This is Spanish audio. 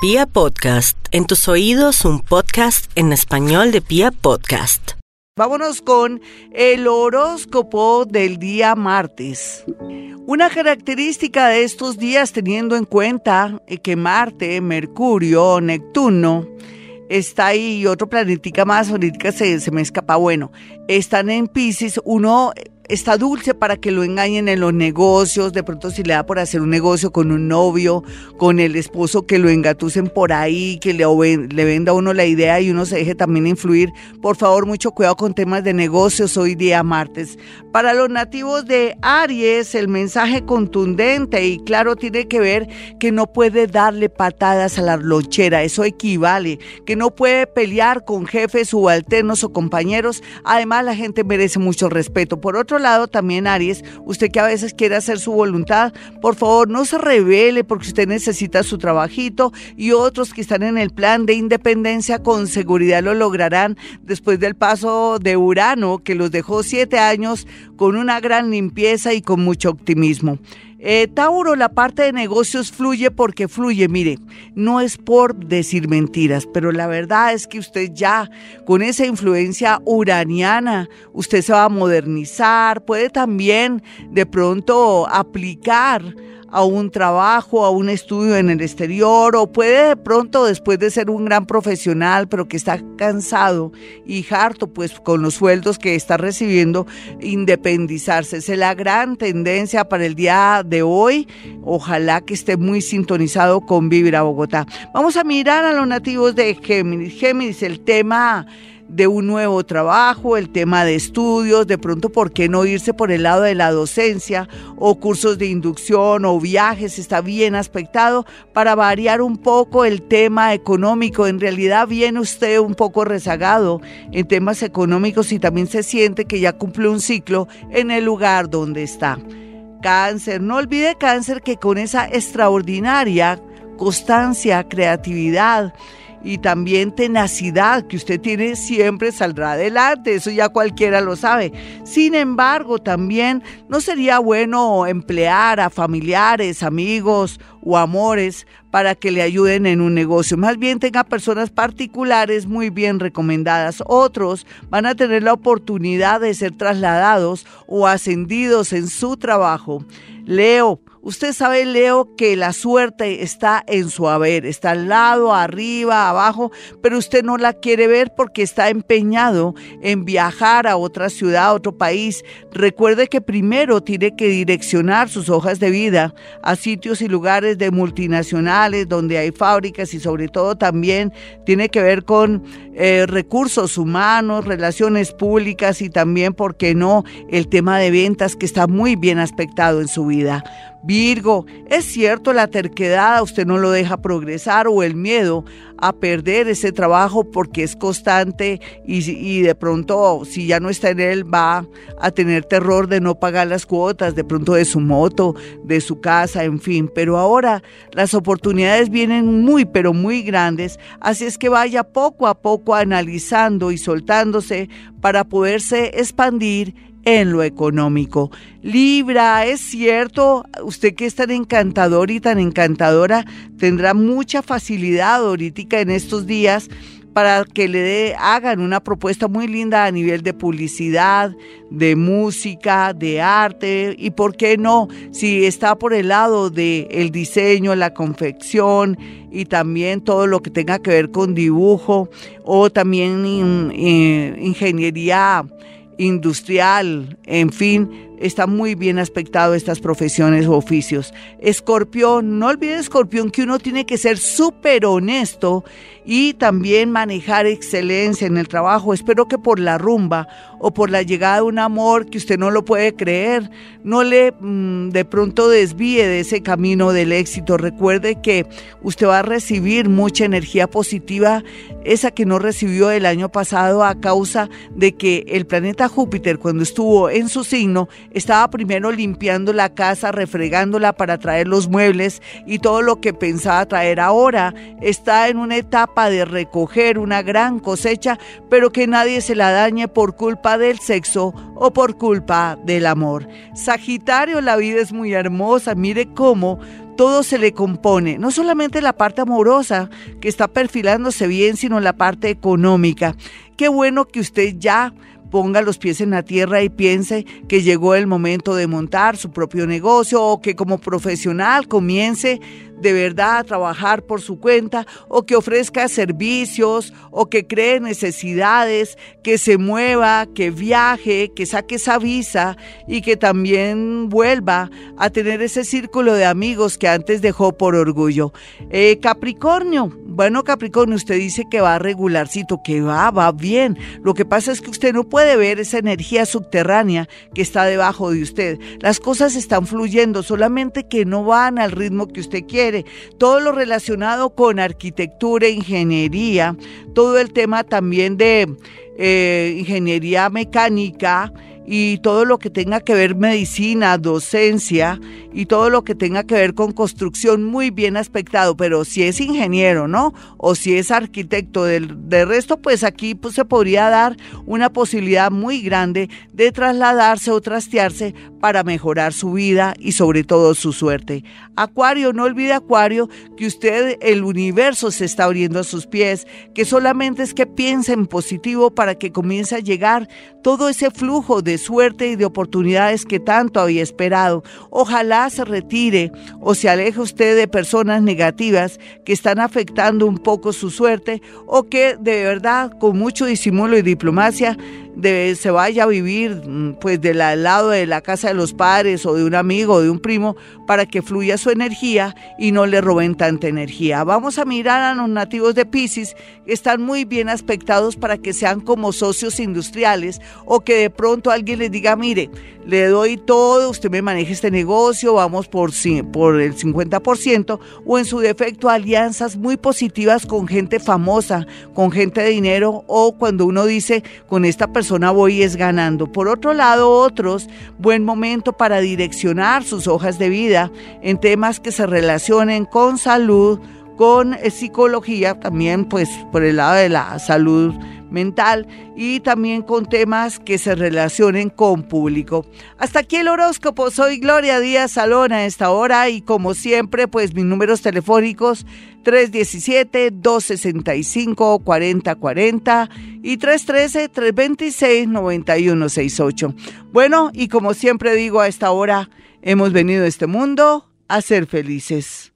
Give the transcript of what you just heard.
Pia Podcast, en tus oídos un podcast en español de Pia Podcast. Vámonos con el horóscopo del día martes. Una característica de estos días teniendo en cuenta que Marte, Mercurio, Neptuno, está ahí y otro planetica más, ahorita se, se me escapa, bueno, están en Pisces, uno está dulce para que lo engañen en los negocios, de pronto si le da por hacer un negocio con un novio, con el esposo, que lo engatusen por ahí, que le, venda a uno la idea y uno se deje también influir. Por favor, mucho cuidado con temas de negocios hoy día martes. Para los nativos de Aries, el mensaje contundente y claro tiene que ver que no puede darle patadas a la lonchera, eso equivale, que no puede pelear con jefes, subalternos o compañeros. Además, la gente merece mucho respeto. Por otro lado, también Aries, usted que a veces quiere hacer su voluntad, por favor no se revele porque usted necesita su trabajito y otros que están en el plan de independencia con seguridad lo lograrán después del paso de Urano que los dejó siete años con una gran limpieza y con mucho optimismo. Eh, Tauro, la parte de negocios fluye porque fluye. Mire, no es por decir mentiras, pero la verdad es que usted ya con esa influencia uraniana, usted se va a modernizar, puede también de pronto aplicar a un trabajo, a un estudio en el exterior, o puede de pronto, después de ser un gran profesional, pero que está cansado y harto, pues con los sueldos que está recibiendo, independizarse. es la gran tendencia para el día de hoy. Ojalá que esté muy sintonizado con Vivir a Bogotá. Vamos a mirar a los nativos de Géminis. Géminis, el tema de un nuevo trabajo, el tema de estudios, de pronto, ¿por qué no irse por el lado de la docencia o cursos de inducción o viajes? Está bien aspectado para variar un poco el tema económico. En realidad viene usted un poco rezagado en temas económicos y también se siente que ya cumple un ciclo en el lugar donde está. Cáncer, no olvide cáncer que con esa extraordinaria constancia, creatividad, y también tenacidad que usted tiene siempre saldrá adelante, eso ya cualquiera lo sabe. Sin embargo, también no sería bueno emplear a familiares, amigos o amores para que le ayuden en un negocio. Más bien tenga personas particulares muy bien recomendadas. Otros van a tener la oportunidad de ser trasladados o ascendidos en su trabajo. Leo, Usted sabe, Leo, que la suerte está en su haber, está al lado, arriba, abajo, pero usted no la quiere ver porque está empeñado en viajar a otra ciudad, a otro país. Recuerde que primero tiene que direccionar sus hojas de vida a sitios y lugares de multinacionales donde hay fábricas y sobre todo también tiene que ver con eh, recursos humanos, relaciones públicas y también, ¿por qué no?, el tema de ventas que está muy bien aspectado en su vida. Virgo, es cierto, la terquedad a usted no lo deja progresar o el miedo a perder ese trabajo porque es constante y, de pronto si ya no está en él va a tener terror de no pagar las cuotas, de pronto de su moto, de su casa, en fin. Pero ahora las oportunidades vienen muy, pero muy grandes, así es que vaya poco a poco analizando y soltándose para poderse expandir en lo económico. Libra, es cierto, usted que es tan encantador y tan encantadora, tendrá mucha facilidad ahorita en estos días para que le hagan una propuesta muy linda a nivel de publicidad, de música, de arte y por qué no, si está por el lado de el diseño, la confección y también todo lo que tenga que ver con dibujo o también eh, ingeniería industrial, en fin, está muy bien aspectado estas profesiones o oficios. Escorpión, no olvide Escorpión que uno tiene que ser súper honesto y también manejar excelencia en el trabajo. Espero que por la rumba o por la llegada de un amor que usted no lo puede creer, no le mm, de pronto desvíe de ese camino del éxito. Recuerde que usted va a recibir mucha energía positiva, esa que no recibió el año pasado a causa de que el planeta Júpiter cuando estuvo en su signo estaba primero limpiando la casa, refregándola para traer los muebles y todo lo que pensaba traer ahora. Está en una etapa de recoger una gran cosecha, pero que nadie se la dañe por culpa del sexo o por culpa del amor. Sagitario, la vida es muy hermosa. Mire cómo todo se le compone, no solamente la parte amorosa que está perfilándose bien, sino la parte económica. Qué bueno que usted ya ponga los pies en la tierra y piense que llegó el momento de montar su propio negocio o que como profesional comience de verdad a trabajar por su cuenta o que ofrezca servicios o que cree necesidades, que se mueva, que viaje, que saque esa visa y que también vuelva a tener ese círculo de amigos que antes dejó por orgullo. Eh, Capricornio, bueno Capricornio, usted dice que va regularcito, que va, va bien. Lo que pasa es que usted no puede ver esa energía subterránea que está debajo de usted. Las cosas están fluyendo, solamente que no van al ritmo que usted quiere todo lo relacionado con arquitectura, ingeniería, todo el tema también de eh, ingeniería mecánica, y todo lo que tenga que ver medicina, docencia y todo lo que tenga que ver con construcción muy bien aspectado, pero si es ingeniero, ¿no? O si es arquitecto del, de resto, pues aquí pues, se podría dar una posibilidad muy grande de trasladarse o trastearse para mejorar su vida y sobre todo su suerte. Acuario, no olvide Acuario que usted, el universo se está abriendo a sus pies, que solamente es que piense en positivo para que comience a llegar todo ese flujo de suerte y de oportunidades que tanto había esperado. Ojalá se retire o se aleje usted de personas negativas que están afectando un poco su suerte o que de verdad con mucho disimulo y diplomacia se vaya a vivir mm, pues del lado de la casa de los padres o de un amigo o de un primo para que fluya su energía y no le roben tanta energía. Vamos a mirar a los nativos de Pisces están muy bien aspectados para que sean como socios industriales o que de pronto alguien les diga, mire, le doy todo, usted me maneja este negocio, vamos por, por el 50% o en su defecto alianzas muy positivas con gente famosa, con gente de dinero o cuando uno dice con esta persona voy es ganando. Por otro lado, otros, buen momento para direccionar sus hojas de vida en temas que se relacionen con salud, con eh, psicología, también pues por el lado de la salud mental y también con temas que se relacionen con público. Hasta aquí el horóscopo, soy Gloria Díaz Salón a esta hora y como siempre pues mis números telefónicos 317-265-4040 y 313-326-9168. Bueno, y como siempre digo a esta hora, hemos venido a este mundo a ser felices.